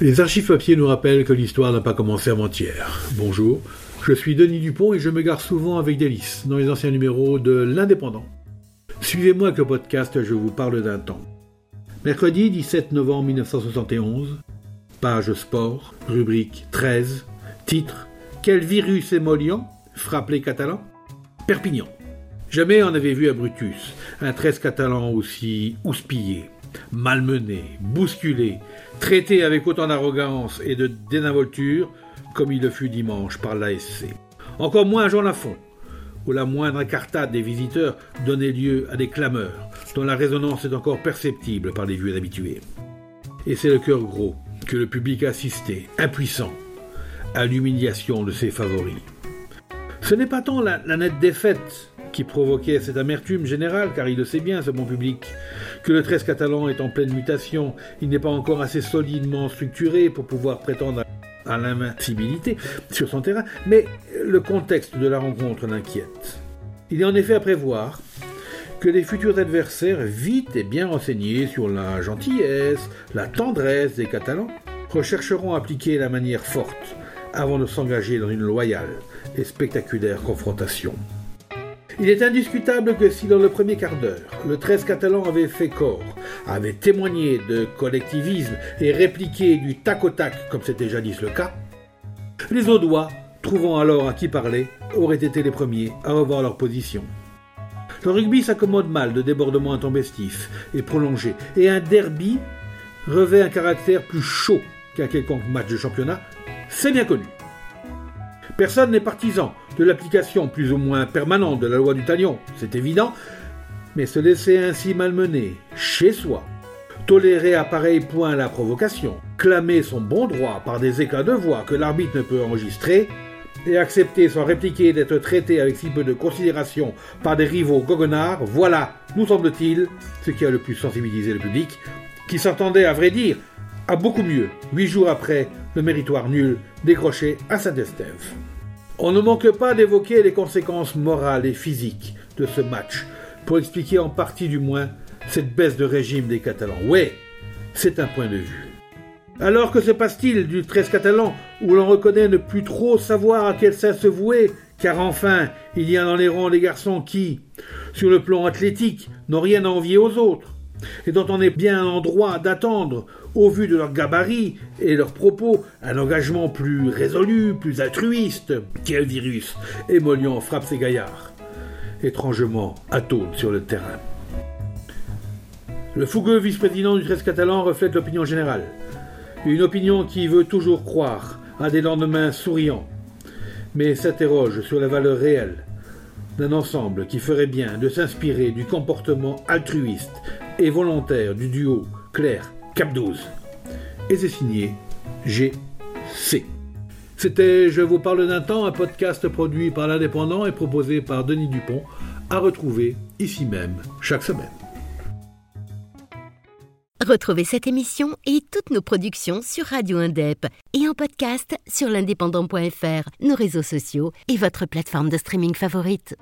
Les archives papier nous rappellent que l'histoire n'a pas commencé avant-hier. Bonjour, je suis Denis Dupont et je me gare souvent avec délice dans les anciens numéros de L'Indépendant. Suivez-moi avec le podcast Je vous parle d'un temps. Mercredi 17 novembre 1971, page sport, rubrique 13, titre Quel virus émollient frappe les Catalans Perpignan. Jamais on n'avait vu à Brutus un 13 catalan aussi houspillé, malmené, bousculé, traité avec autant d'arrogance et de désinvolture comme il le fut dimanche par l'ASC. Encore moins Jean Lafont, où la moindre incartade des visiteurs donnait lieu à des clameurs, dont la résonance est encore perceptible par les vieux habitués. Et c'est le cœur gros que le public a assisté, impuissant, à l'humiliation de ses favoris. Ce n'est pas tant la nette défaite qui provoquait cette amertume générale, car il le sait bien, ce bon public, que le 13 catalan est en pleine mutation, il n'est pas encore assez solidement structuré pour pouvoir prétendre à l'invincibilité sur son terrain, mais le contexte de la rencontre l'inquiète. Il est en effet à prévoir que les futurs adversaires, vite et bien renseignés sur la gentillesse, la tendresse des Catalans, rechercheront à appliquer la manière forte avant de s'engager dans une loyale et spectaculaire confrontation. Il est indiscutable que si dans le premier quart d'heure, le 13 catalan avait fait corps, avait témoigné de collectivisme et répliqué du tac au tac comme c'était jadis le cas, les Audois, trouvant alors à qui parler, auraient été les premiers à revoir leur position. Le rugby s'accommode mal de débordements intempestifs et prolongés, et un derby revêt un caractère plus chaud qu'un quelconque match de championnat, c'est bien connu. Personne n'est partisan de l'application plus ou moins permanente de la loi du talion, c'est évident, mais se laisser ainsi malmener, chez soi, tolérer à pareil point la provocation, clamer son bon droit par des éclats de voix que l'arbitre ne peut enregistrer, et accepter sans répliquer d'être traité avec si peu de considération par des rivaux goguenards, voilà, nous semble-t-il, ce qui a le plus sensibilisé le public, qui s'entendait à vrai dire à beaucoup mieux, huit jours après le méritoire nul décroché à Saint-Estève. On ne manque pas d'évoquer les conséquences morales et physiques de ce match, pour expliquer en partie du moins cette baisse de régime des Catalans. Ouais, c'est un point de vue. Alors que se passe-t-il du 13 catalan où l'on reconnaît ne plus trop savoir à quel sein se vouer, car enfin, il y a dans les rangs des garçons qui, sur le plan athlétique, n'ont rien à envier aux autres, et dont on est bien en droit d'attendre, au vu de leur gabarit et leurs propos, un engagement plus résolu, plus altruiste. Quel virus émollient frappe ces gaillards, étrangement atone sur le terrain. Le fougueux vice-président du 13 catalan reflète l'opinion générale. Une opinion qui veut toujours croire à des lendemains souriants, mais s'interroge sur la valeur réelle d'un ensemble qui ferait bien de s'inspirer du comportement altruiste et volontaire du duo Claire Cap 12. Et c'est signé GC. C'était Je vous parle d'un temps, un podcast produit par l'Indépendant et proposé par Denis Dupont, à retrouver ici même chaque semaine. Retrouvez cette émission et toutes nos productions sur Radio Indep et en podcast sur l'indépendant.fr, nos réseaux sociaux et votre plateforme de streaming favorite.